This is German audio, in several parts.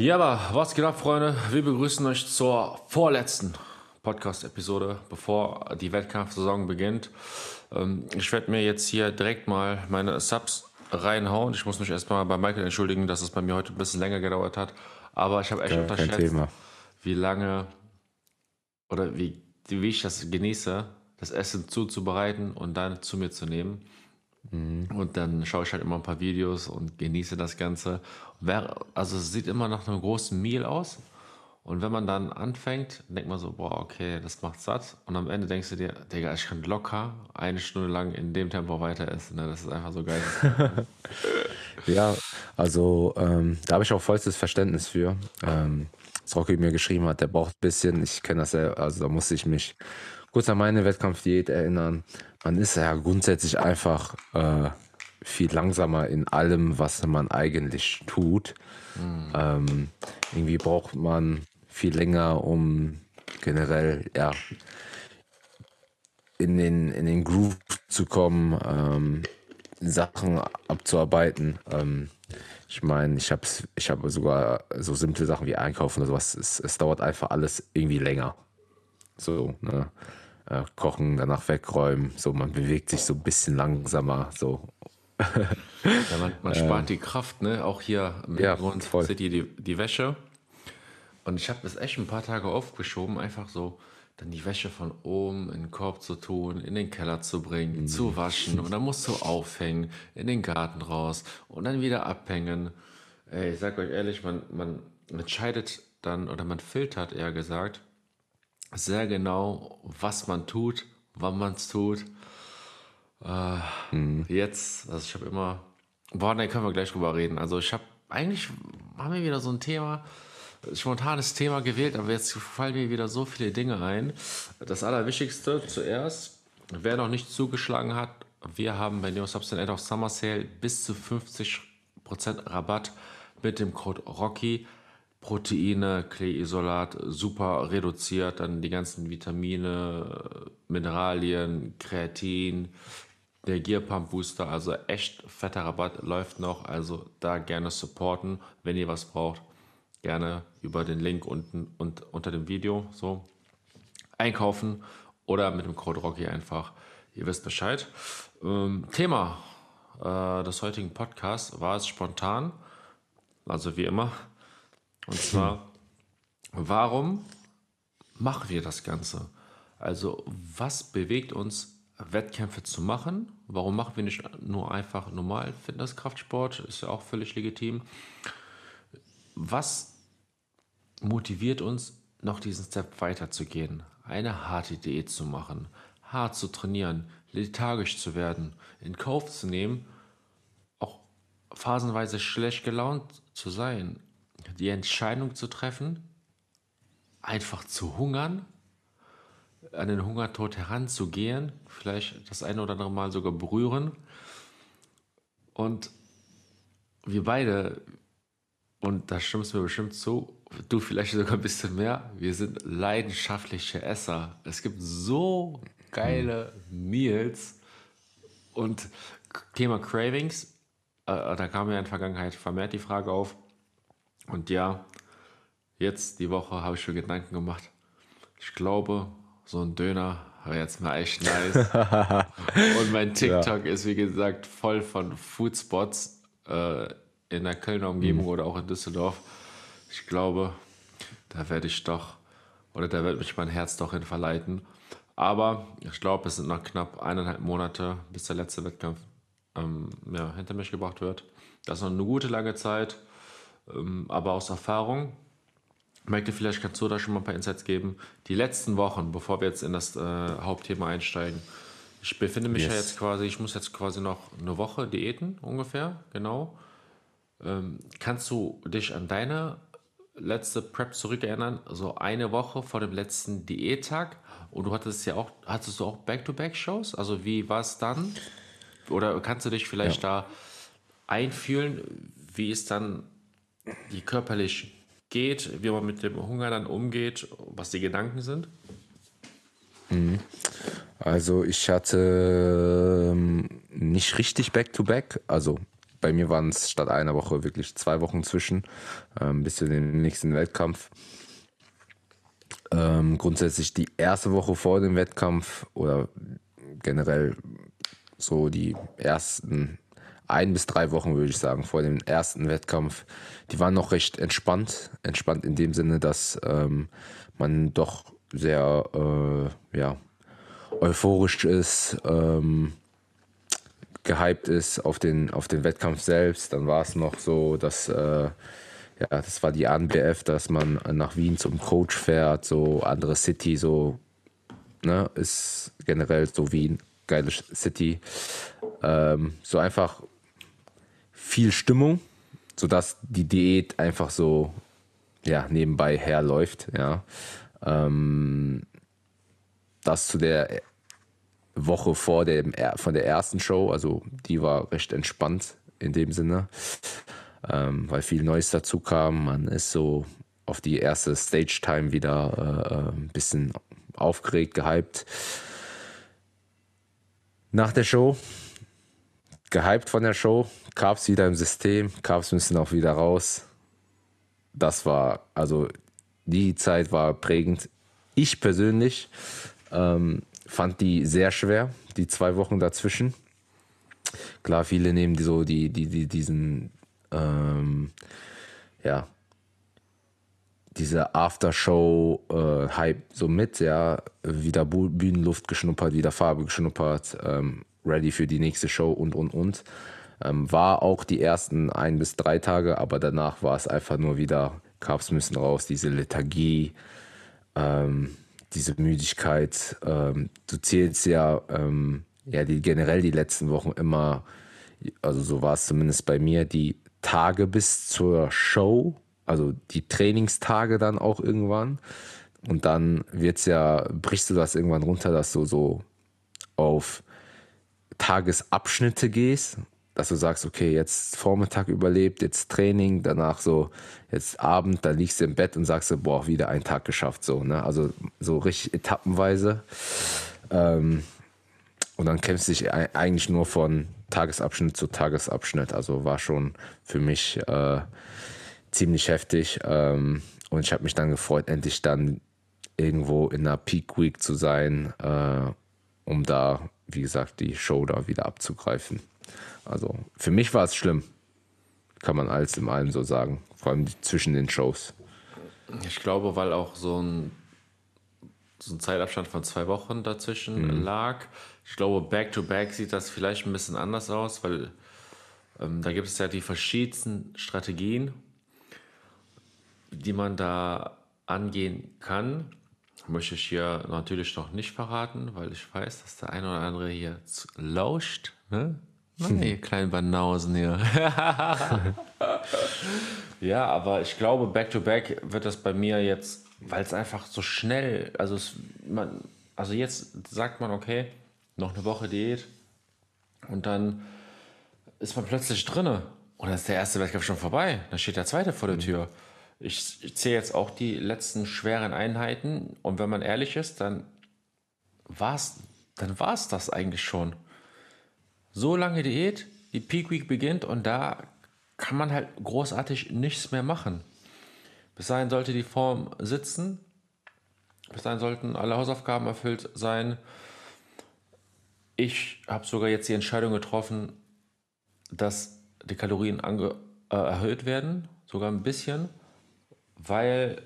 Ja, aber was geht ab, Freunde? Wir begrüßen euch zur vorletzten Podcast-Episode, bevor die Wettkampfsaison beginnt. Ähm, ich werde mir jetzt hier direkt mal meine Subs reinhauen. Ich muss mich erstmal bei Michael entschuldigen, dass es bei mir heute ein bisschen länger gedauert hat. Aber ich habe echt Ja, unterschätzt, Thema. wie lange oder wie, wie ich das genieße, das Essen zuzubereiten und dann zu mir zu nehmen. Und dann schaue ich halt immer ein paar Videos und genieße das Ganze. Also es sieht immer nach einem großen Meal aus. Und wenn man dann anfängt, denkt man so, boah, okay, das macht satt. Und am Ende denkst du dir, Digga, ich kann locker eine Stunde lang in dem Tempo weiter essen. Ne? Das ist einfach so geil. Ja, also ähm, da habe ich auch vollstes Verständnis für. Ähm, was Rocky mir geschrieben hat, der braucht ein bisschen, ich kenne das ja, also da musste ich mich kurz an meine Wettkampfdiät erinnern. Man ist ja grundsätzlich einfach äh, viel langsamer in allem, was man eigentlich tut. Ähm, irgendwie braucht man viel länger, um generell, ja, in den, in den Groove zu kommen, ähm, Sachen abzuarbeiten. Ähm, ich meine, ich habe ich hab sogar so simple Sachen wie Einkaufen oder sowas. Es, es dauert einfach alles irgendwie länger. So, ne? Äh, kochen, danach wegräumen. So, man bewegt sich so ein bisschen langsamer. So. Ja, man, man spart die Kraft, ne? Auch hier im Ja, Hintergrund voll. seht ihr die, die Wäsche. Und ich habe das echt ein paar Tage aufgeschoben, einfach so dann die Wäsche von oben in den Korb zu tun, in den Keller zu bringen, zu waschen und dann musst du aufhängen, in den Garten raus und dann wieder abhängen. Ey, ich sag euch ehrlich, man, man entscheidet dann oder man filtert eher gesagt sehr genau, was man tut, wann man es tut. Jetzt, also ich habe immer, boah, ne, können wir gleich drüber reden. Also ich habe, eigentlich haben wir wieder so ein Thema, spontanes Thema gewählt, aber jetzt fallen mir wieder so viele Dinge ein. Das Allerwichtigste zuerst, wer noch nicht zugeschlagen hat, wir haben bei Neo Substance of Summer Sale bis zu 50% Rabatt mit dem Code ROCKY. Proteine, Kleeisolat, super reduziert, dann die ganzen Vitamine, Mineralien, Kreatin, der Gear Pump Booster, also echt fetter Rabatt läuft noch, also da gerne supporten, wenn ihr was braucht, gerne über den Link unten und unter dem Video so einkaufen oder mit dem Code Rocky einfach. Ihr wisst Bescheid. Ähm, Thema äh, des heutigen Podcasts war es spontan, also wie immer. Und zwar, warum machen wir das Ganze? Also, was bewegt uns, Wettkämpfe zu machen? Warum machen wir nicht nur einfach normal Fitnesskraftsport? Ist ja auch völlig legitim. Was motiviert uns, noch diesen Step weiterzugehen? Eine harte Diät zu machen, hart zu trainieren, lethargisch zu werden, in Kauf zu nehmen, auch phasenweise schlecht gelaunt zu sein, die Entscheidung zu treffen, einfach zu hungern, an den Hungertod heranzugehen, vielleicht das eine oder andere Mal sogar berühren. Und wir beide, und da stimmst du mir bestimmt zu, du vielleicht sogar ein bisschen mehr, wir sind leidenschaftliche Esser. Es gibt so geile Meals und Thema Cravings, äh, da kam ja in der Vergangenheit vermehrt die Frage auf. Und ja, jetzt die Woche habe ich mir Gedanken gemacht. Ich glaube, so ein Döner wäre jetzt mal echt nice. Und mein TikTok ist, wie gesagt, voll von Foodspots äh, in der Kölner Umgebung oder auch in Düsseldorf. Ich glaube, da werde ich doch, oder da wird mich mein Herz doch hin verleiten. Aber ich glaube, es sind noch knapp eineinhalb Monate, bis der letzte Wettkampf ähm, ja, hinter mich gebracht wird. Das ist noch eine gute lange Zeit, aber aus Erfahrung, Michael, vielleicht kannst du da schon mal ein paar Insights geben. Die letzten Wochen, bevor wir jetzt in das äh, Hauptthema einsteigen, ich befinde mich ja Yes. jetzt quasi, ich muss jetzt quasi noch eine Woche diäten, ungefähr, genau. Ähm, kannst du dich an deine letzte Prep zurückerinnern? So eine Woche vor dem letzten Diättag? Und du hattest ja auch, hattest du auch Back-to-Back-Shows? Also wie war es dann? Oder kannst du dich vielleicht da einfühlen, wie es dann die körperlich geht, wie man mit dem Hunger dann umgeht, was die Gedanken sind? Also ich hatte ähm, nicht richtig Back-to-Back, also bei mir waren es statt einer Woche wirklich zwei Wochen zwischen, ähm, bis zu dem nächsten Wettkampf. Ähm, grundsätzlich die erste Woche vor dem Wettkampf oder generell so die ersten ein bis drei Wochen, würde ich sagen, vor dem ersten Wettkampf, die waren noch recht entspannt. Entspannt in dem Sinne, dass ähm, man doch sehr äh, ja, euphorisch ist, ähm, gehypt ist auf den, auf den Wettkampf selbst. Dann war es noch so, dass äh, ja, das war die ANBF, dass man nach Wien zum Coach fährt, so andere City, so ne, ist generell so Wien, geile City. Ähm, so einfach viel Stimmung, sodass die Diät einfach so ja, nebenbei herläuft. Ja. Ähm, das zu der Woche vor dem, von der ersten Show, also die war recht entspannt in dem Sinne, ähm, weil viel Neues dazu kam. Man ist so auf die erste Stage-Time wieder äh, ein bisschen aufgeregt, gehypt. Nach der Show gehypt von der Show, Carbs wieder im System, Carbs müssen auch wieder raus. Das war, also die Zeit war prägend. Ich persönlich ähm, fand die sehr schwer, die zwei Wochen dazwischen. Klar, viele nehmen die so die, die, die diesen, ähm, ja, diese Aftershow-Hype äh, so mit, ja, wieder Bühnenluft geschnuppert, wieder Farbe geschnuppert, ähm, ready für die nächste Show und, und, und. Ähm, war auch die ersten ein bis drei Tage, aber danach war es einfach nur wieder, Carbs müssen raus, diese Lethargie, ähm, diese Müdigkeit. Ähm, du zählst ja, ähm, ja die, generell die letzten Wochen immer, also so war es zumindest bei mir, die Tage bis zur Show, also die Trainingstage dann auch irgendwann. Und dann wird's ja, brichst du das irgendwann runter, dass du so auf Tagesabschnitte gehst, dass du sagst, okay, jetzt Vormittag überlebt, jetzt Training, danach so, jetzt Abend, da liegst du im Bett und sagst boah, wieder einen Tag geschafft, so, ne? Also so richtig etappenweise. Ähm, und dann kämpfst du dich eigentlich nur von Tagesabschnitt zu Tagesabschnitt. Also war schon für mich äh, ziemlich heftig. Ähm, und ich habe mich dann gefreut, endlich dann irgendwo in einer Peak Week zu sein, äh, um da wie gesagt, die Show da wieder abzugreifen. Also für mich war es schlimm, kann man alles im allem so sagen, vor allem zwischen den Shows. Ich glaube, weil auch so ein, so ein Zeitabstand von zwei Wochen dazwischen mhm. lag. Ich glaube, back-to-back -back sieht das vielleicht ein bisschen anders aus, weil ähm, da gibt es ja die verschiedensten Strategien, die man da angehen kann möchte ich hier natürlich noch nicht verraten, weil ich weiß, dass der eine oder andere hier lauscht. Ne? Nein, ihr kleinen Banausen hier. ja, aber ich glaube, back-to-back -back wird das bei mir jetzt, weil es einfach so schnell, also, es, man, also jetzt sagt man, okay, noch eine Woche Diät und dann ist man plötzlich drinne und dann ist der erste Wettkampf schon vorbei. Dann steht der zweite vor der mhm. Ich zähle jetzt auch die letzten schweren Einheiten und wenn man ehrlich ist, dann war es dann war's das eigentlich schon. So lange Diät, die Peak Week beginnt und da kann man halt großartig nichts mehr machen. Bis dahin sollte die Form sitzen. Bis dahin sollten alle Hausaufgaben erfüllt sein. Ich habe sogar jetzt die Entscheidung getroffen, dass die Kalorien ange äh, erhöht werden, sogar ein bisschen weil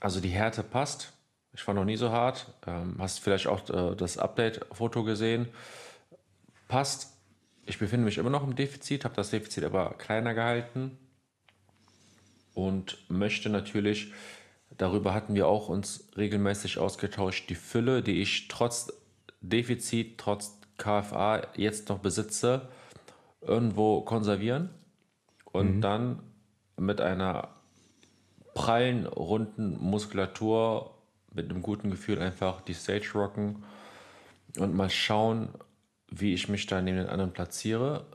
also die Härte passt. Ich war noch nie so hart. Ähm, hast vielleicht auch äh, das Update-Foto gesehen. Passt. Ich befinde mich immer noch im Defizit, habe das Defizit aber kleiner gehalten und möchte natürlich, darüber hatten wir auch uns regelmäßig ausgetauscht, die Fülle, die ich trotz Defizit, trotz KFA jetzt noch besitze, irgendwo konservieren und mhm. dann mit einer prallen, runden Muskulatur, mit einem guten Gefühl einfach die Stage rocken und mal schauen, wie ich mich da neben den anderen platziere.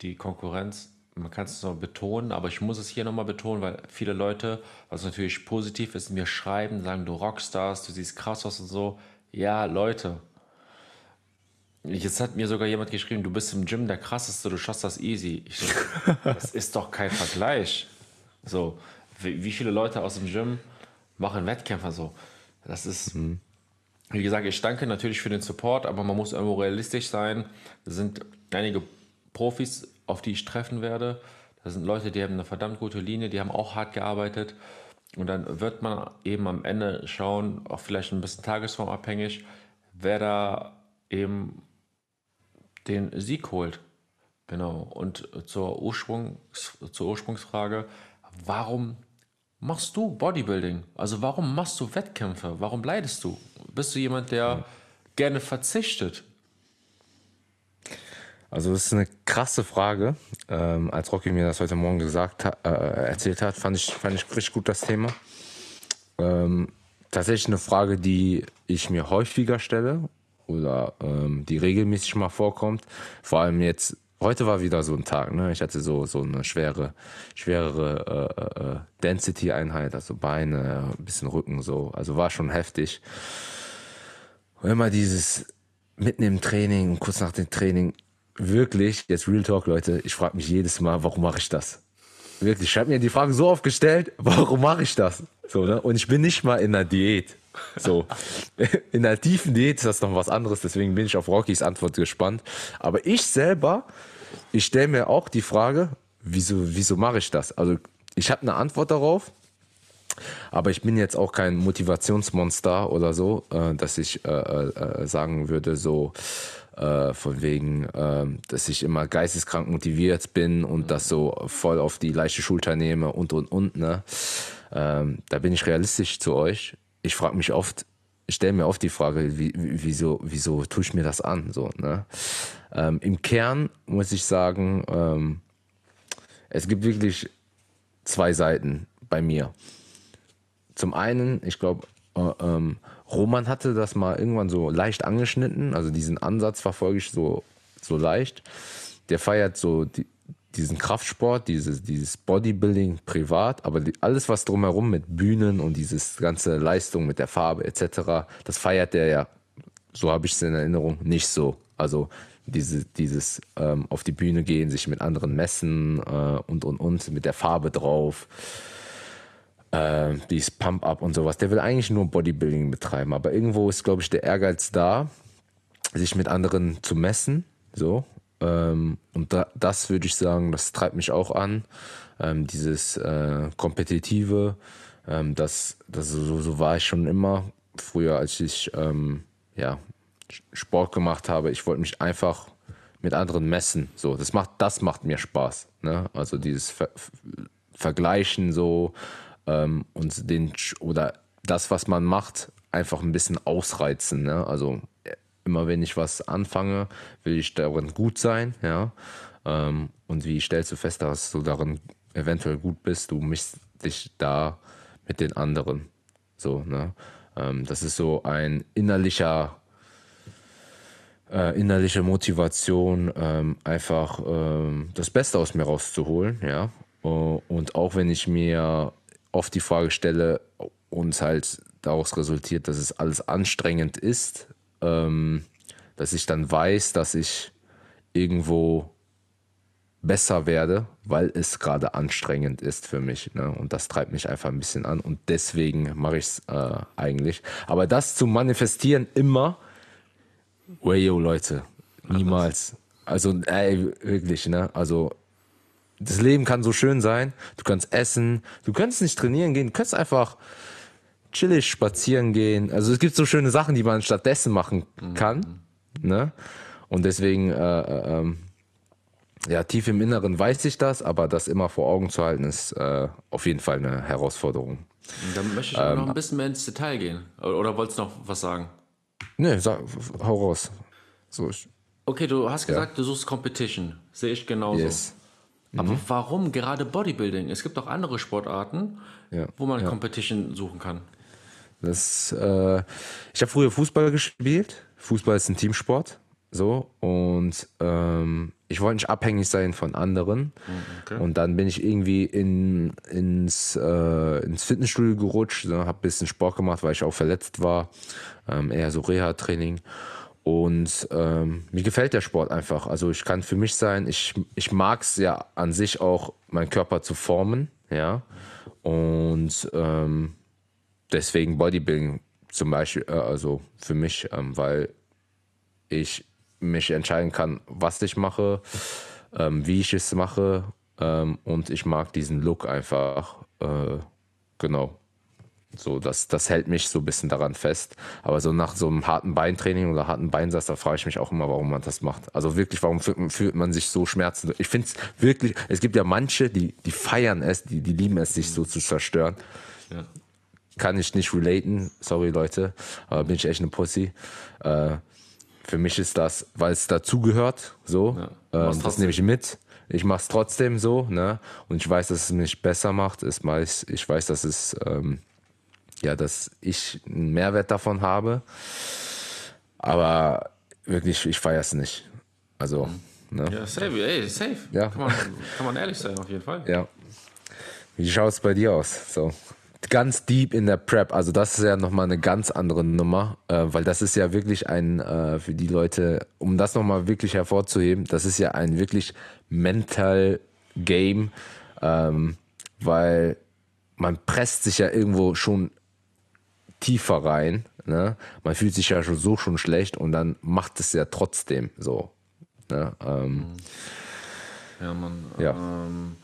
Die Konkurrenz, man kann es noch betonen, aber ich muss es hier nochmal betonen, weil viele Leute, was natürlich positiv ist, mir schreiben, sagen, du Rockstars, du siehst krass aus und so. Ja, Leute, Jetzt hat mir sogar jemand geschrieben, du bist im Gym der krasseste, du schaffst das easy. Ich das ist doch kein Vergleich. So, wie, viele Leute aus dem Gym machen Wettkämpfer so? Das ist, mhm. wie gesagt, ich danke natürlich für den Support, aber man muss irgendwo realistisch sein. Es sind einige Profis, auf die ich treffen werde. Das sind Leute, die haben eine verdammt gute Linie, die haben auch hart gearbeitet. Und dann wird man eben am Ende schauen, auch vielleicht ein bisschen tagesformabhängig, wer da eben den Sieg holt. Genau. Und zur, Ursprungs, zur Ursprungsfrage, warum machst du Bodybuilding? Also warum machst du Wettkämpfe? Warum leidest du? Bist du jemand, der gerne verzichtet? Also das ist eine krasse Frage. Ähm, als Rocky mir das heute Morgen gesagt äh, erzählt hat, fand ich, fand ich richtig gut das Thema. Ähm, tatsächlich eine Frage, die ich mir häufiger stelle oder ähm, die regelmäßig mal vorkommt. Vor allem jetzt, heute war wieder so ein Tag, ne? Ich hatte so, so eine schwere, schwerere äh, äh, Density-Einheit, also Beine, ein bisschen Rücken so. Also war schon heftig. Und immer dieses mitten im Training kurz nach dem Training wirklich, jetzt Real Talk, Leute, ich frage mich jedes Mal, warum mache ich das? Wirklich, ich habe mir die Frage so oft gestellt, warum mache ich das? So, ne? Und ich bin nicht mal in einer Diät. So, in einer tiefen Diät ist das noch was anderes, deswegen bin ich auf Rockys Antwort gespannt. Aber ich selber, ich stelle mir auch die Frage, wieso, wieso mache ich das? Also, ich habe eine Antwort darauf, aber ich bin jetzt auch kein Motivationsmonster oder so, äh, dass ich äh, äh, sagen würde, so, äh, von wegen, äh, dass ich immer geisteskrank motiviert bin und das so voll auf die leichte Schulter nehme und und und. Ne? Ähm, da bin ich realistisch zu euch. Ich frage mich oft, stelle mir oft die Frage, wie, wieso, wieso tue ich mir das an? So, ne? Ähm, Im Kern muss ich sagen, ähm, es gibt wirklich zwei Seiten bei mir. Zum einen, ich glaube, äh, ähm, Roman hatte das mal irgendwann so leicht angeschnitten, also diesen Ansatz verfolge ich so, so leicht. Der feiert so die, diesen Kraftsport, dieses, dieses Bodybuilding privat, aber die, alles, was drumherum mit Bühnen und dieses ganze Leistung mit der Farbe etc., das feiert der ja, so habe ich es in Erinnerung, nicht so. Also diese, dieses ähm, auf die Bühne gehen, sich mit anderen messen äh, und und und mit der Farbe drauf äh, dieses Pump-Up und sowas. Der will eigentlich nur Bodybuilding betreiben, aber irgendwo ist, glaube ich, der Ehrgeiz da, sich mit anderen zu messen. So. Ähm, und da, das würde ich sagen, das treibt mich auch an. Ähm, dieses äh, Kompetitive, ähm, das, das so, so war ich schon immer. Früher, als ich ähm, ja, Sport gemacht habe, ich wollte mich einfach mit anderen messen. So, das macht, das macht mir Spaß. Ne? Also dieses Ver Vergleichen so, ähm, und den oder das, was man macht, einfach ein bisschen ausreizen. Ne? Also immer wenn ich was anfange, will ich darin gut sein, ja. Ähm, und wie stellst du fest, dass du darin eventuell gut bist, du mischst dich da mit den anderen. So, ne? Ähm, das ist so ein innerlicher, äh, innerliche Motivation, ähm, einfach ähm, das Beste aus mir rauszuholen, ja. Und auch wenn ich mir oft die Frage stelle und halt daraus resultiert, dass es alles anstrengend ist, ähm, dass ich dann weiß, dass ich irgendwo besser werde, weil es gerade anstrengend ist für mich. Ne? Und das treibt mich einfach ein bisschen an und deswegen mache ich es äh, eigentlich. Aber das zu manifestieren immer, wayo Leute, niemals. Also ey, wirklich, ne? Also das Leben kann so schön sein. Du kannst essen, du kannst nicht trainieren gehen, du kannst einfach chillig spazieren gehen. Also es gibt so schöne Sachen, die man stattdessen machen kann. Mhm. Ne? Und deswegen, äh, äh, ähm, ja, tief im Inneren weiß ich das, aber das immer vor Augen zu halten, ist äh, auf jeden Fall eine Herausforderung. Dann möchte ich ähm, noch ein bisschen mehr ins Detail gehen. Oder, oder wolltest du noch was sagen? Nee, sag, hau raus. So, ich, okay, du hast gesagt, ja. du suchst Competition. Sehe ich genauso. Yes. Aber mhm. warum gerade Bodybuilding? Es gibt auch andere Sportarten, ja, wo man ja. Competition suchen kann. Das, äh, ich habe früher Fußball gespielt. Fußball ist ein Teamsport. So, und ähm, ich wollte nicht abhängig sein von anderen. Okay. Und dann bin ich irgendwie in, ins, äh, ins Fitnessstudio gerutscht, ne, habe ein bisschen Sport gemacht, weil ich auch verletzt war. Ähm, eher so Reha-Training. Und ähm, mir gefällt der Sport einfach. Also ich kann für mich sein, ich, ich mag es ja an sich auch, meinen Körper zu formen, ja. Und ähm, deswegen Bodybuilding zum Beispiel, äh, also für mich, ähm, weil ich mich entscheiden kann, was ich mache, ähm, wie ich es mache ähm, und ich mag diesen Look einfach. Äh, genau. So, das, das hält mich so ein bisschen daran fest. Aber so nach so einem harten Beintraining oder harten Beinsatz, da frage ich mich auch immer, warum man das macht. Also wirklich, warum fühlt man sich so Schmerzen? Ich finde es wirklich, es gibt ja manche, die, die feiern es, die, die lieben es, sich so zu zerstören. Ja. Kann ich nicht relaten, sorry Leute, aber bin ich echt eine Pussy. Äh, für mich ist das, weil es dazugehört, so, ja. ähm, das nehme ich mit. Ich mache es trotzdem so, ne? Und ich weiß, dass es mich besser macht. Ich weiß, ich weiß dass es ähm, ja, dass ich einen Mehrwert davon habe. Aber wirklich, ich feiere es nicht. Also, ne? Ja, safe, ey, safe. Ja. Kann, man, kann man ehrlich sein, auf jeden Fall. Ja. Wie schaut es bei dir aus? So, ganz deep in der Prep. Also das ist ja nochmal eine ganz andere Nummer, äh, weil das ist ja wirklich ein, äh, für die Leute, um das nochmal wirklich hervorzuheben, das ist ja ein wirklich mental Game, ähm, weil man presst sich ja irgendwo schon tiefer rein. Ne? Man fühlt sich ja schon so schon schlecht und dann macht es ja trotzdem so. Ne? Ähm, ja, man. Ja. Ähm,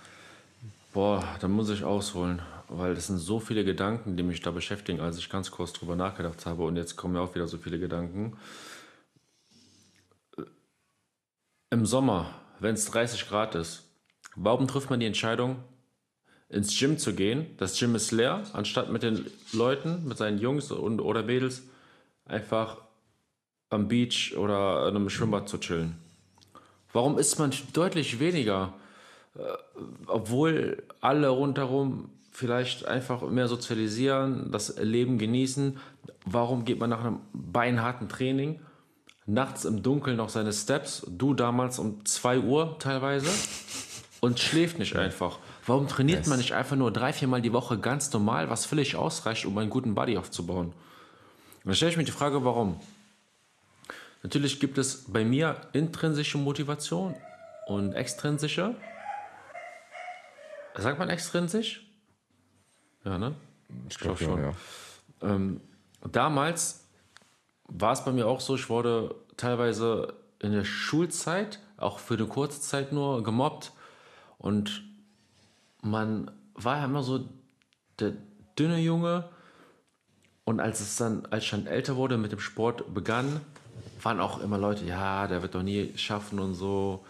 boah, da muss ich ausholen, weil es sind so viele Gedanken, die mich da beschäftigen, als ich ganz kurz drüber nachgedacht habe und jetzt kommen ja auch wieder so viele Gedanken. Im Sommer, wenn es 30 Grad ist, warum trifft man die Entscheidung, ins Gym zu gehen. Das Gym ist leer, anstatt mit den Leuten, mit seinen Jungs und, oder Mädels einfach am Beach oder in einem Schwimmbad zu chillen. Warum isst man deutlich weniger, äh, obwohl alle rundherum vielleicht einfach mehr sozialisieren, das Leben genießen? Warum geht man nach einem beinharten Training nachts im Dunkeln noch seine Steps, du damals um 2 Uhr teilweise, und schläft nicht einfach? Warum trainiert yes. man nicht einfach nur drei, viermal die Woche ganz normal, was völlig ausreicht, um einen guten Body aufzubauen? Und dann stelle ich mir die Frage, warum? Natürlich gibt es bei mir intrinsische Motivation und extrinsische. Sagt man extrinsisch? Ja, ne? Ich glaube glaub schon. Ja. Ähm, damals war es bei mir auch so, ich wurde teilweise in der Schulzeit, auch für eine kurze Zeit nur, gemobbt. Und man war ja immer so der dünne Junge. Und als es dann, als ich dann älter wurde, mit dem Sport begann, waren auch immer Leute, ja, der wird doch nie schaffen und so.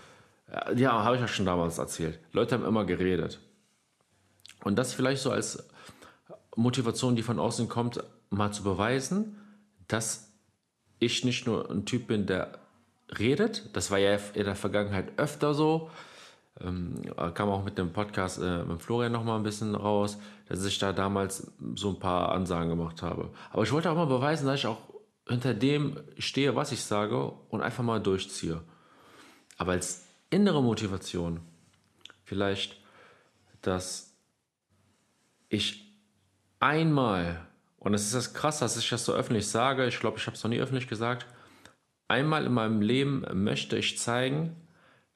Ja, habe ich ja schon damals erzählt. Leute haben immer geredet. Und das vielleicht so als Motivation, die von außen kommt, mal zu beweisen, dass ich nicht nur ein Typ bin, der redet. Das war ja in der Vergangenheit öfter so. Ähm, kam auch mit dem Podcast äh, mit Florian noch mal ein bisschen raus, dass ich da damals so ein paar Ansagen gemacht habe. Aber ich wollte auch mal beweisen, dass ich auch hinter dem stehe, was ich sage und einfach mal durchziehe. Aber als innere Motivation vielleicht, dass ich einmal, und das ist das krass, dass ich das so öffentlich sage, ich glaube, ich habe es noch nie öffentlich gesagt, einmal in meinem Leben möchte ich zeigen,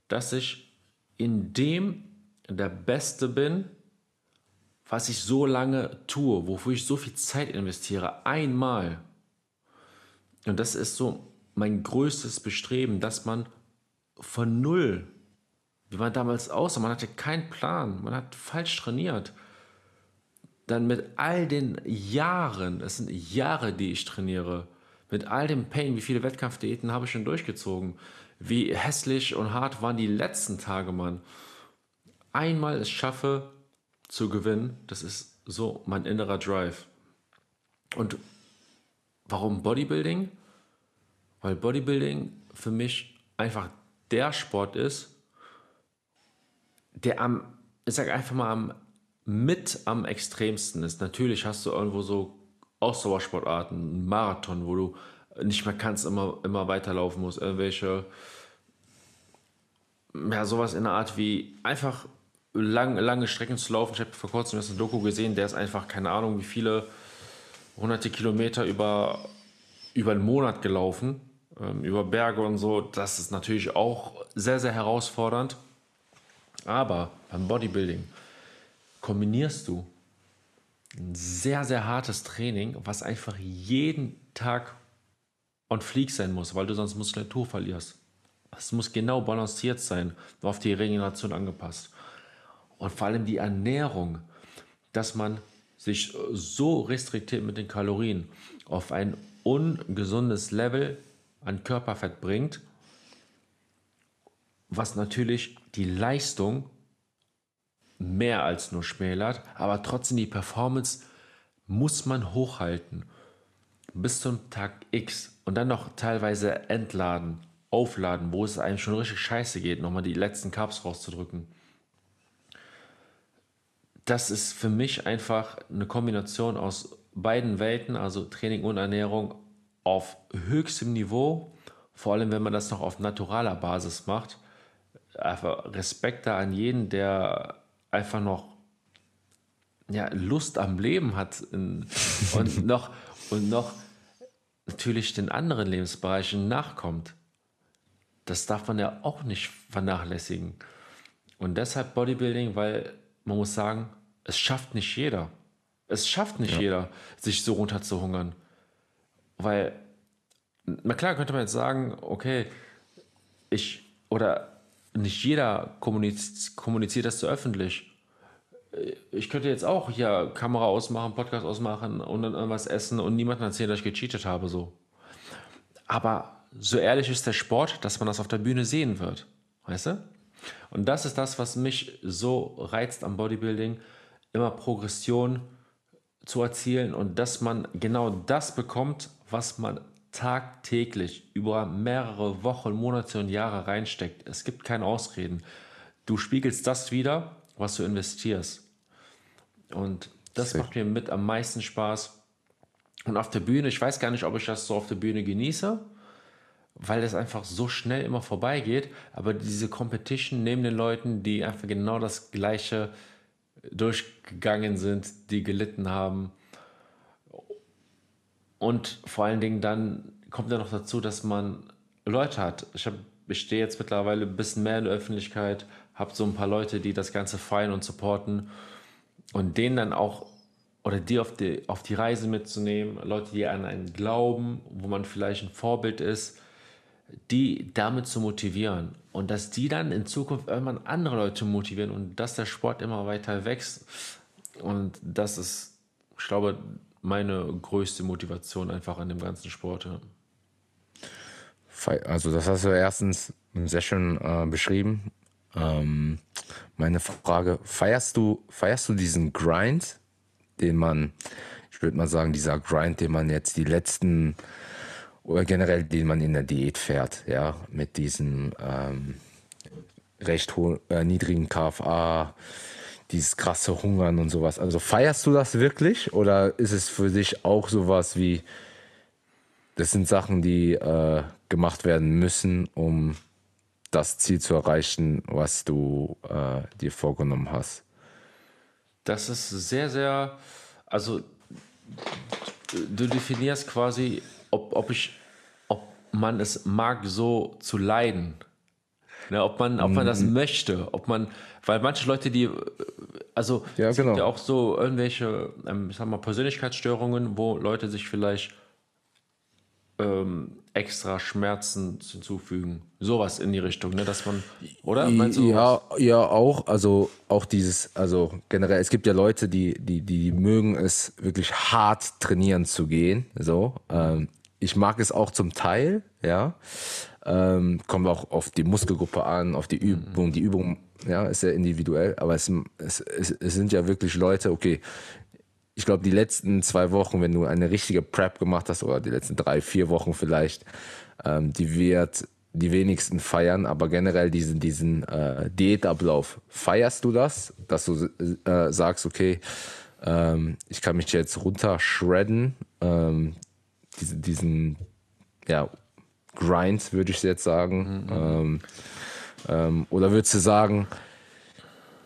dass ich in dem der Beste bin, was ich so lange tue, wofür ich so viel Zeit investiere, einmal. Und das ist so mein größtes Bestreben, dass man von null, wie man damals aussah, man hatte keinen Plan, man hat falsch trainiert. Dann mit all den Jahren, es sind Jahre, die ich trainiere, mit all dem Pain, wie viele Wettkampfdiäten habe ich schon durchgezogen, wie hässlich und hart waren die letzten Tage, Mann. Einmal es schaffe zu gewinnen, das ist so mein innerer Drive. Und warum Bodybuilding? Weil Bodybuilding für mich einfach der Sport ist, der am, ich sag einfach mal, am, mit am extremsten ist. Natürlich hast du irgendwo so Ausdauersportarten, Marathon, wo du nicht mehr kannst, immer, immer weiterlaufen musst, irgendwelche, ja, sowas in der Art wie einfach lang, lange Strecken zu laufen. Ich habe vor kurzem das eine Doku gesehen, der ist einfach, keine Ahnung, wie viele hunderte Kilometer über, über einen Monat gelaufen. ähm, über Berge und so. Das ist natürlich auch sehr, sehr herausfordernd. Aber beim Bodybuilding kombinierst du ein sehr, sehr hartes Training, was einfach jeden Tag on fleek sein muss, weil du sonst Muskulatur verlierst. Es muss genau balanciert sein, auf die Regeneration angepasst. Und vor allem die Ernährung, dass man sich so restriktiert mit den Kalorien auf ein ungesundes Level an Körperfett bringt, was natürlich die Leistung mehr als nur schmälert, aber trotzdem die Performance muss man hochhalten bis zum Tag X und dann noch teilweise entladen, aufladen, wo es einem schon richtig scheiße geht, nochmal die letzten Carbs rauszudrücken. Das ist für mich einfach eine Kombination aus beiden Welten, also Training und Ernährung auf höchstem Niveau, vor allem wenn man das noch auf naturaler Basis macht. Einfach Respekt da an jeden, der einfach noch ja, Lust am Leben hat und noch und noch natürlich den anderen Lebensbereichen nachkommt. Das darf man ja auch nicht vernachlässigen. Und deshalb Bodybuilding, weil man muss sagen, es schafft nicht jeder. Es schafft nicht ja. jeder, sich so runter zu hungern. Weil, na klar könnte man jetzt sagen, okay, ich, oder nicht jeder kommuniziert, das so öffentlich. Ich könnte jetzt auch hier Kamera ausmachen, Podcast ausmachen und dann irgendwas essen und niemandem erzählen, dass ich gecheatet habe, so. Aber so ehrlich ist der Sport, dass man das auf der Bühne sehen wird. Weißt du? Und das ist das, was mich so reizt am Bodybuilding, immer Progression zu erzielen und dass man genau das bekommt, was man tagtäglich über mehrere Wochen, Monate und Jahre reinsteckt. Es gibt keine Ausreden. Du spiegelst das wieder, was du investierst. Und das Sick. macht mir mit am meisten Spaß. Und auf der Bühne, ich weiß gar nicht, ob ich das so auf der Bühne genieße, weil das einfach so schnell immer vorbeigeht. Aber diese Competition neben den Leuten, die einfach genau das Gleiche durchgegangen sind, die gelitten haben. Und vor allen Dingen dann kommt ja noch dazu, dass man Leute hat. Ich, hab, ich stehe jetzt mittlerweile ein bisschen mehr in der Öffentlichkeit, habe so ein paar Leute, die das Ganze feiern und supporten und denen dann auch oder die auf die, auf die Reise mitzunehmen, Leute, die an einen glauben, wo man vielleicht ein Vorbild ist, die damit zu motivieren und dass die dann in Zukunft irgendwann andere Leute motivieren und dass der Sport immer weiter wächst. Und das ist, ich glaube, meine größte Motivation einfach an dem ganzen Sport. Also das hast du erstens sehr schön äh, beschrieben. Ähm, meine Frage, feierst du, feierst du diesen Grind, den man, ich würde mal sagen, dieser Grind, den man jetzt die letzten oder generell, den man in der Diät fährt, ja, mit diesem ähm, recht hohen, äh, niedrigen KFA, dieses krasse Hungern und sowas. Also feierst du das wirklich oder ist es für dich auch sowas wie, das sind Sachen, die äh, gemacht werden müssen, um das Ziel zu erreichen, was du äh, dir vorgenommen hast? Das ist sehr, sehr, also du definierst quasi, ob, ob ich, ob man es mag, so zu leiden. Ne, ob man, ob man das mhm. möchte, ob man, weil manche Leute, die, also ja, es genau. gibt ja auch so irgendwelche, ähm, ich sag mal, Persönlichkeitsstörungen, wo Leute sich vielleicht ähm, extra Schmerzen hinzufügen. Sowas in die Richtung, ne? Dass man, oder? Meinst du ja, ja, auch. Also auch dieses, also generell, es gibt ja Leute, die, die, die mögen es wirklich hart trainieren zu gehen. So. Ähm, ich mag es auch zum Teil, ja. Ähm, kommt auch auf die Muskelgruppe an, auf die Übung. Die Übung, ja, ist sehr individuell, aber es, es, es, es sind ja wirklich Leute, okay, ich glaube, die letzten zwei Wochen, wenn du eine richtige Prep gemacht hast, oder die letzten drei, vier Wochen vielleicht, ähm, die wird die wenigsten feiern, aber generell diesen, diesen äh, Diätablauf, feierst du das, dass du äh, sagst, okay, ähm, ich kann mich jetzt runterschredden, ähm, diesen, diesen ja, Grind, würde ich jetzt sagen. Mhm. Ähm, ähm, oder würdest du sagen,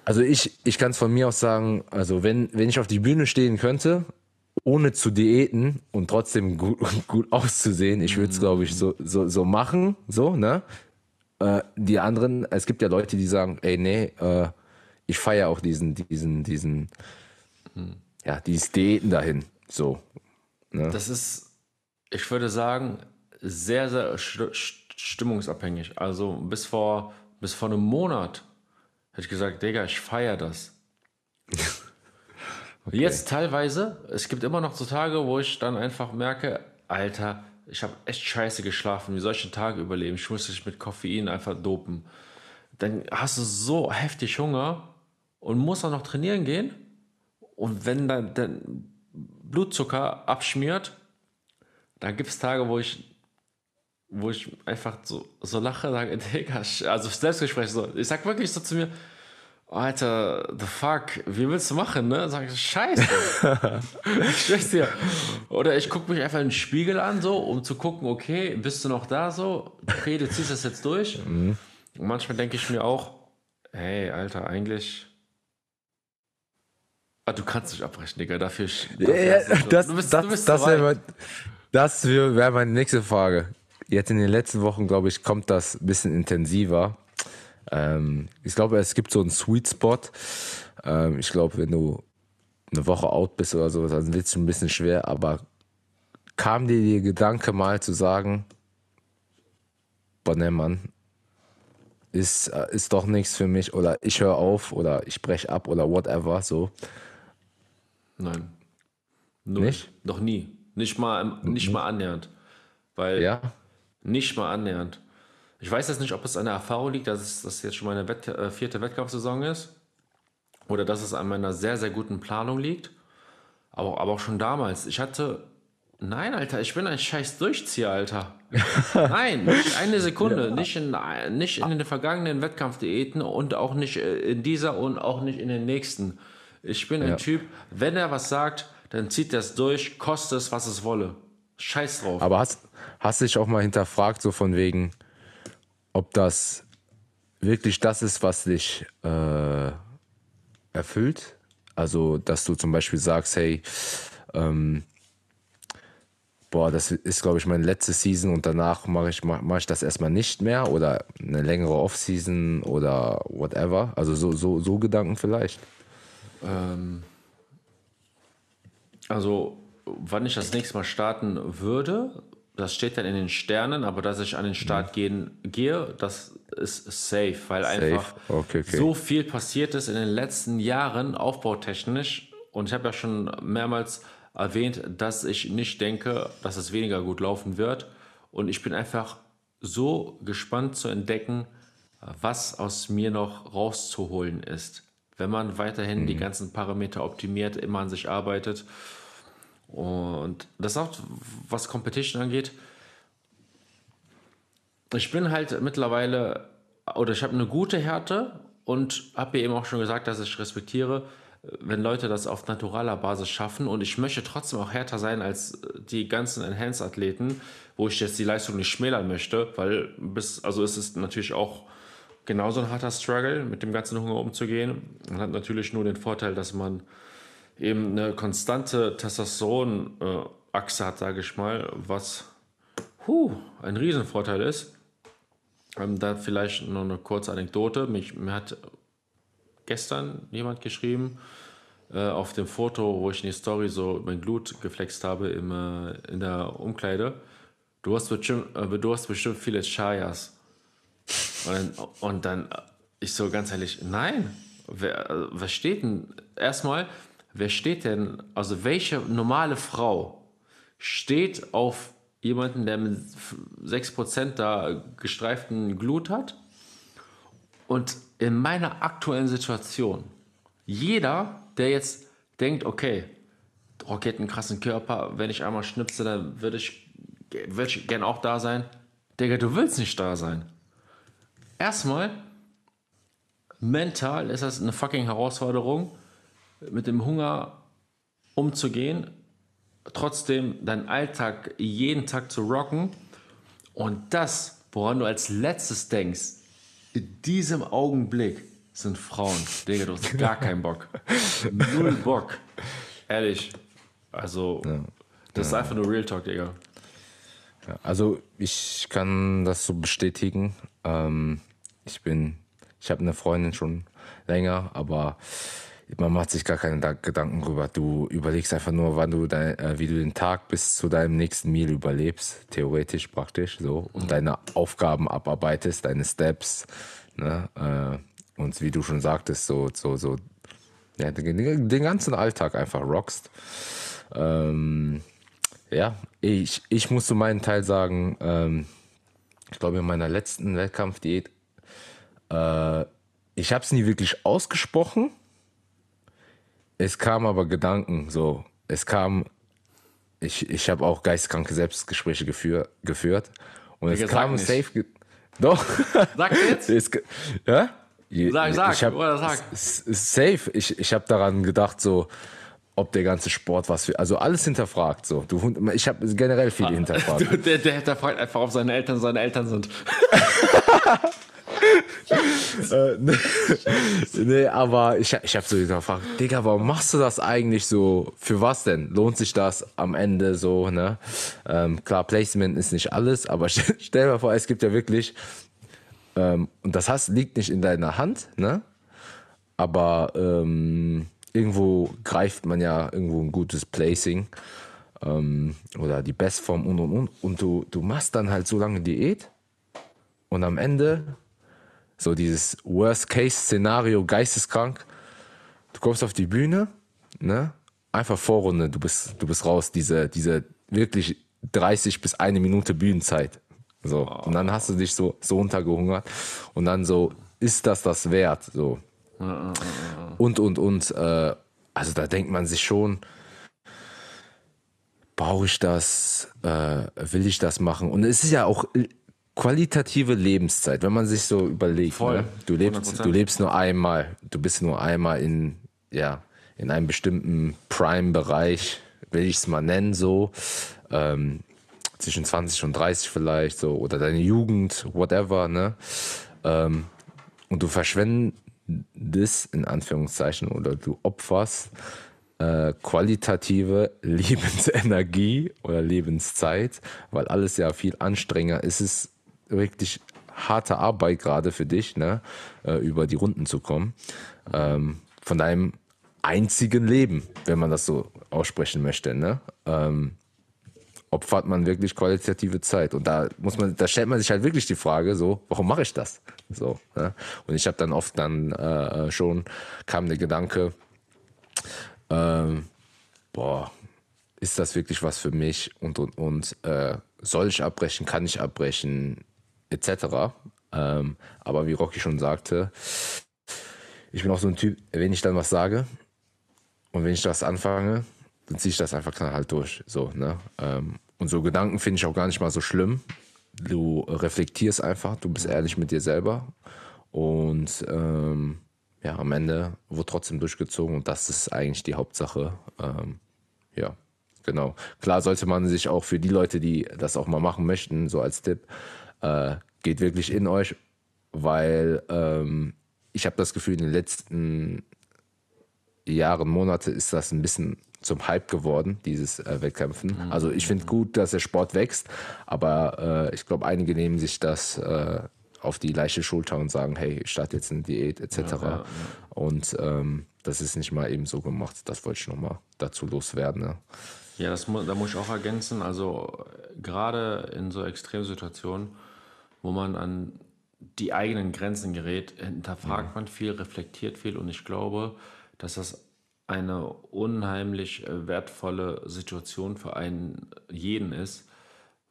also ich, ich kann es von mir aus sagen, also wenn, wenn ich auf die Bühne stehen könnte ohne zu diäten und trotzdem gut, gut auszusehen. Ich würde es, glaube ich, so, so, so machen, so, ne? Äh, die anderen, es gibt ja Leute, die sagen, ey, nee, äh, ich feiere auch diesen, diesen, diesen, ja, dieses Diäten dahin, so. Ne? Das ist, ich würde sagen, sehr, sehr st- st- stimmungsabhängig. Also bis vor, bis vor einem Monat hätte ich gesagt, Digga, ich feiere das. Jetzt teilweise, es gibt immer noch so Tage, wo ich dann einfach merke, Alter, ich habe echt scheiße geschlafen. Wie soll ich den Tag überleben? Ich muss mich mit Koffein einfach dopen. Dann hast du so heftig Hunger und musst auch noch trainieren gehen. Und wenn dann dein Blutzucker abschmiert, dann gibt es Tage, wo ich, wo ich einfach so, so lache, sage, Digga, also Selbstgespräch so. Ich sag wirklich so zu mir, Alter, the fuck, wie willst du machen, ne? Sag ich, scheiße. ich schwör's dir. Oder ich gucke mich einfach in den Spiegel an, so, um zu gucken, okay, bist du noch da so? Okay, du ziehst das jetzt durch. Und manchmal denke ich mir auch, hey, Alter, eigentlich. Ah, du kannst nicht abbrechen, Digga. Dafür. Dafür ja, das, du bist, das, du bist das wäre das wär wär meine nächste Frage. Jetzt in den letzten Wochen, glaube ich, kommt das ein bisschen intensiver. Ähm, ich glaube, es gibt so einen Sweet Spot. Ähm, ich glaube, wenn du eine Woche out bist oder so, dann wird es schon ein bisschen schwer. Aber kam dir der Gedanke mal zu sagen, boah, ne, Mann, ist, äh, ist doch nichts für mich oder ich höre auf oder ich breche ab oder whatever, so. Nein. Null. Nicht? Noch nie. Nicht mal, nicht mal annähernd. Weil Ja? Nicht mal annähernd. Ich weiß jetzt nicht, ob es an der Erfahrung liegt, dass es das jetzt schon meine Wett äh, vierte Wettkampfsaison ist. Oder dass es an meiner sehr, sehr guten Planung liegt. Aber, aber auch schon damals. Ich hatte. Nein, Alter, ich bin ein scheiß Durchzieher, Alter. Nein, nicht eine Sekunde. Nicht, in, nicht in den vergangenen Wettkampfdiäten und auch nicht äh, in dieser und auch nicht in den nächsten. Ich bin ein Ja. Typ, wenn er was sagt, dann zieht er es durch, koste es, was es wolle. Scheiß drauf. Aber hast, hast dich auch mal hinterfragt, so von wegen, ob das wirklich das ist, was dich äh, erfüllt? Also, dass du zum Beispiel sagst, hey, ähm, boah, das ist, glaube ich, meine letzte Season und danach mache ich, mach, mach ich das erstmal nicht mehr oder eine längere Off-Season oder whatever. Also so, so, so Gedanken vielleicht. Ähm, also, wann ich das nächste Mal starten würde, das steht dann in den Sternen, aber dass ich an den Start gehen, gehe, das ist safe, weil einfach Okay, okay. so viel passiert ist in den letzten Jahren aufbautechnisch. Und ich habe ja schon mehrmals erwähnt, dass ich nicht denke, dass es weniger gut laufen wird. Und ich bin einfach so gespannt zu entdecken, was aus mir noch rauszuholen ist. Wenn man weiterhin die ganzen Parameter optimiert, immer an sich arbeitet. Und das auch, was Competition angeht. Ich bin halt mittlerweile, oder ich habe eine gute Härte und habe eben auch schon gesagt, dass ich respektiere, wenn Leute das auf naturaler Basis schaffen. Und ich möchte trotzdem auch härter sein als die ganzen Enhanced-Athleten, wo ich jetzt die Leistung nicht schmälern möchte, weil bis, also es ist natürlich auch genauso ein harter Struggle, mit dem ganzen Hunger umzugehen. Man hat natürlich nur den Vorteil, dass man eben eine konstante Testosteron-Achse hat, sage ich mal, was huh, ein Riesenvorteil ist. Ähm, da vielleicht noch eine kurze Anekdote. Mich, mir hat gestern jemand geschrieben, äh, auf dem Foto, wo ich in die Story so mein Glut geflext habe im, äh, in der Umkleide. Du hast bestimmt, äh, du hast bestimmt viele Chayas. Und dann, und dann äh, ich so ganz ehrlich, nein. Wer, äh, wer steht denn, erstmal, wer steht denn, also welche normale Frau steht auf jemanden, der mit 6% da gestreiften Glut hat? Und in meiner aktuellen Situation, jeder, der jetzt denkt, okay, Rocky hat einen krassen Körper, wenn ich einmal schnipse, dann würde ich, würd ich gern auch da sein. Digga, du willst nicht da sein. Erstmal, mental ist das eine fucking Herausforderung, mit dem Hunger umzugehen, trotzdem deinen Alltag jeden Tag zu rocken und das, woran du als letztes denkst, in diesem Augenblick sind Frauen. Digga, du hast gar keinen Bock. Null Bock. Ehrlich. Also, das ist einfach nur Real Talk, Digga. Ja, also ich kann das so bestätigen. Ähm, ich bin, ich habe eine Freundin schon länger, aber man macht sich gar keine Gedanken drüber. Du überlegst einfach nur, wann du dein, äh, wie du den Tag bis zu deinem nächsten Meal überlebst, theoretisch praktisch so, und mhm. deine Aufgaben abarbeitest, deine Steps, ne? Äh, und wie du schon sagtest, so, so, so, ja, den, den ganzen Alltag einfach rockst. Ähm, ja, ich, ich muss zu meinen Teil sagen, ähm, ich glaube in meiner letzten Wettkampfdiät, äh, ich habe es nie wirklich ausgesprochen, es kam aber Gedanken, so. Es kam, ich, ich habe auch geistkranke Selbstgespräche geführ, geführt. Und es kam safe. Doch. Sag jetzt. es, ja? Sag, sag, ich hab, oder sag. Safe. Ich, ich habe daran gedacht, so, ob der ganze Sport was für. Also alles hinterfragt. So. Du, ich habe generell viele ah, hinterfragt. Der, der hinterfragt einfach, ob seine Eltern seine Eltern sind. äh, nee, aber ich, ich habe so gefragt, Digga, warum machst du das eigentlich so? Für was denn? Lohnt sich das am Ende so, ne? Ähm, klar, Placement ist nicht alles, aber stell, stell dir mal vor, es gibt ja wirklich, ähm, und das hast, liegt nicht in deiner Hand, ne? Aber ähm, irgendwo greift man ja irgendwo ein gutes Placing ähm, oder die Bestform und und und. Und du, du machst dann halt so lange Diät und am Ende so dieses Worst-Case-Szenario, geisteskrank. Du kommst auf die Bühne, ne? Einfach Vorrunde, du bist, du bist raus, diese, diese wirklich 30 bis eine Minute Bühnenzeit. So. Und dann hast du dich so, so untergehungert. Und dann so, ist das das wert? So. Und, und, und, äh, also da denkt man sich schon, brauche ich das, äh, will ich das machen? Und es ist ja auch qualitative Lebenszeit, wenn man sich so überlegt. Voll. Ne? Du, lebst, du lebst nur einmal, du bist nur einmal in, ja, in einem bestimmten Prime-Bereich, will ich es mal nennen, so. Ähm, zwischen 20 und 30 vielleicht, so, oder deine Jugend, whatever, ne? Ähm, und du verschwendest, in Anführungszeichen, oder du opferst äh, qualitative Lebensenergie oder Lebenszeit, weil alles ja viel anstrengender ist. Es wirklich harte Arbeit gerade für dich, ne, äh, über die Runden zu kommen. Ähm, von deinem einzigen Leben, wenn man das so aussprechen möchte, ne? Ähm, opfert man wirklich qualitative Zeit. Und da muss man, da stellt man sich halt wirklich die Frage, so, warum mache ich das? So, ne? Und ich habe dann oft dann äh, schon kam der Gedanke, ähm, boah, ist das wirklich was für mich? Und und und äh, soll ich abbrechen? Kann ich abbrechen? Etc. Ähm, aber wie Rocky schon sagte, ich bin auch so ein Typ, wenn ich dann was sage und wenn ich das anfange, dann ziehe ich das einfach halt durch. So, ne? Ähm, und so Gedanken finde ich auch gar nicht mal so schlimm. Du reflektierst einfach, du bist ehrlich mit dir selber und ähm, ja, am Ende wurde trotzdem durchgezogen und das ist eigentlich die Hauptsache. Ähm, ja, genau. Klar sollte man sich auch für die Leute, die das auch mal machen möchten, so als Tipp, äh, geht wirklich in euch, weil ähm, ich habe das Gefühl, in den letzten Jahren, Monate ist das ein bisschen zum Hype geworden, dieses äh, Wettkämpfen. Mhm. Also ich finde gut, dass der Sport wächst, aber äh, ich glaube, einige nehmen sich das äh, auf die leichte Schulter und sagen, hey, ich starte jetzt eine Diät etc. Ja, ja, ja. Und ähm, das ist nicht mal eben so gemacht. Das wollte ich nochmal dazu loswerden. Ne? Ja, das, da muss ich auch ergänzen. Also gerade in so Extremsituationen, wo man an die eigenen Grenzen gerät, hinterfragt mhm. man viel, reflektiert viel und ich glaube, dass das eine unheimlich äh, wertvolle Situation für einen jeden ist,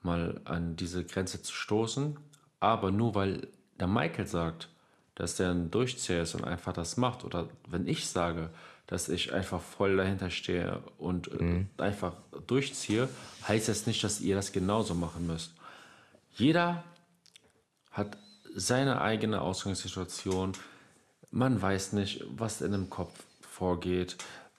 mal an diese Grenze zu stoßen. Aber nur weil der Michael sagt, dass der ein Durchzieher ist und einfach das macht, oder wenn ich sage, dass ich einfach voll dahinter stehe und äh, mhm. einfach durchziehe, heißt das nicht, dass ihr das genauso machen müsst. Jeder hat seine eigene Ausgangssituation. Man weiß nicht, was in dem Kopf vorgeht.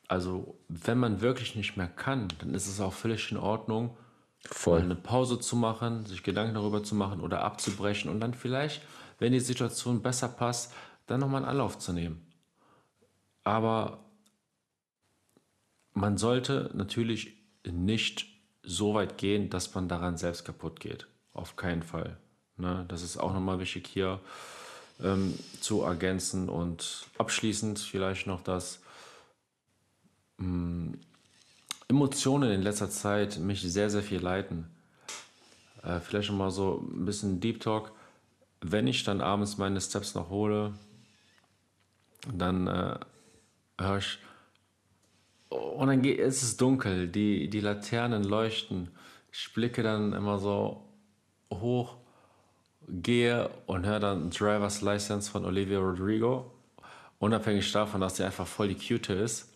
Also, wenn man wirklich nicht mehr kann, dann ist es auch völlig in Ordnung, Voll. eine Pause zu machen, sich Gedanken darüber zu machen oder abzubrechen und dann vielleicht, wenn die Situation besser passt, dann nochmal einen Anlauf zu nehmen. Aber man sollte natürlich nicht so weit gehen, dass man daran selbst kaputt geht. Auf keinen Fall. Ne? Das ist auch nochmal wichtig hier ähm, zu ergänzen. Und abschließend vielleicht noch das mh, mm, Emotionen in letzter Zeit mich sehr, sehr viel leiten. Äh, vielleicht nochmal so ein bisschen Deep Talk. Wenn ich dann abends meine Steps noch hole, dann äh, höre ich, und dann geht, ist es dunkel, die, die Laternen leuchten. Ich blicke dann immer so hoch, gehe und höre dann Driver's License von Olivia Rodrigo. Unabhängig davon, dass sie einfach voll die Cute ist.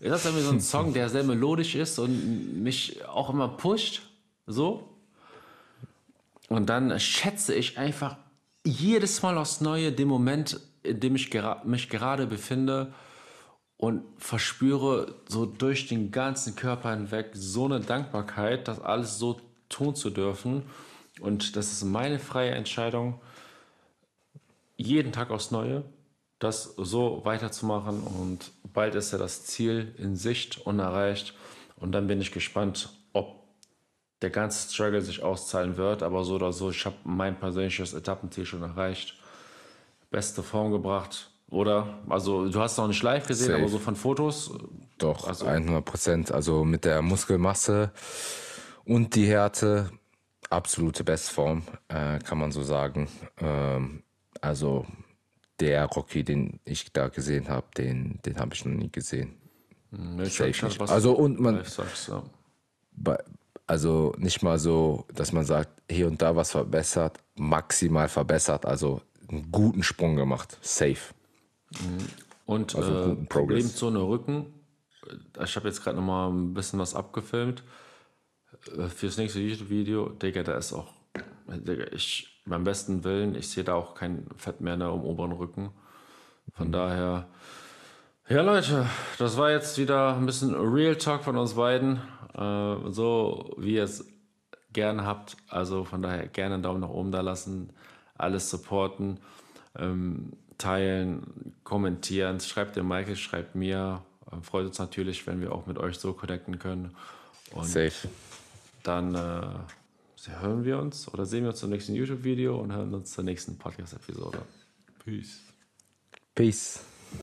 Ist das irgendwie so ein Song, der sehr melodisch ist und mich auch immer pusht? So. Und dann schätze ich einfach jedes Mal aufs Neue den Moment, in dem ich gera mich gerade befinde und verspüre so durch den ganzen Körper hinweg so eine Dankbarkeit, das alles so tun zu dürfen. Und das ist meine freie Entscheidung, jeden Tag aufs Neue, das so weiterzumachen. Und bald ist ja das Ziel in Sicht und erreicht. Und dann bin ich gespannt, ob der ganze Struggle sich auszahlen wird. Aber so oder so, ich habe mein persönliches Etappenziel schon erreicht. Beste Form gebracht oder? Also, du hast noch nicht live gesehen, Safe. aber so von Fotos? Doch, also. 100 Prozent. Also mit der Muskelmasse und die Härte, absolute Bestform, äh, kann man so sagen. Ähm, also, der Rocky, den ich da gesehen habe, den, den habe ich noch nie gesehen. Nee, Safe nicht. Also, und man. Ja. bei, also nicht mal so, dass man sagt, hier und da was verbessert, maximal verbessert, also einen guten Sprung gemacht. Safe. Und also äh, Problemzone Rücken. Ich habe jetzt gerade noch mal ein bisschen was abgefilmt. Fürs nächste YouTube-Video, Digga, da ist auch, Digga, ich, beim besten Willen, ich sehe da auch kein Fett mehr im oberen Rücken. Von mhm. daher, ja Leute, das war jetzt wieder ein bisschen Real Talk von uns beiden. Äh, so wie ihr es gerne habt. Also von daher gerne einen Daumen nach oben da lassen, alles supporten. Ähm, teilen, kommentieren. Schreibt dem Michael, schreibt mir. Äh, freut uns natürlich, wenn wir auch mit euch so connecten können. Und Safe. Dann äh, hören wir uns oder sehen wir uns zum nächsten YouTube-Video und hören uns zur nächsten Podcast-Episode. Peace. Peace.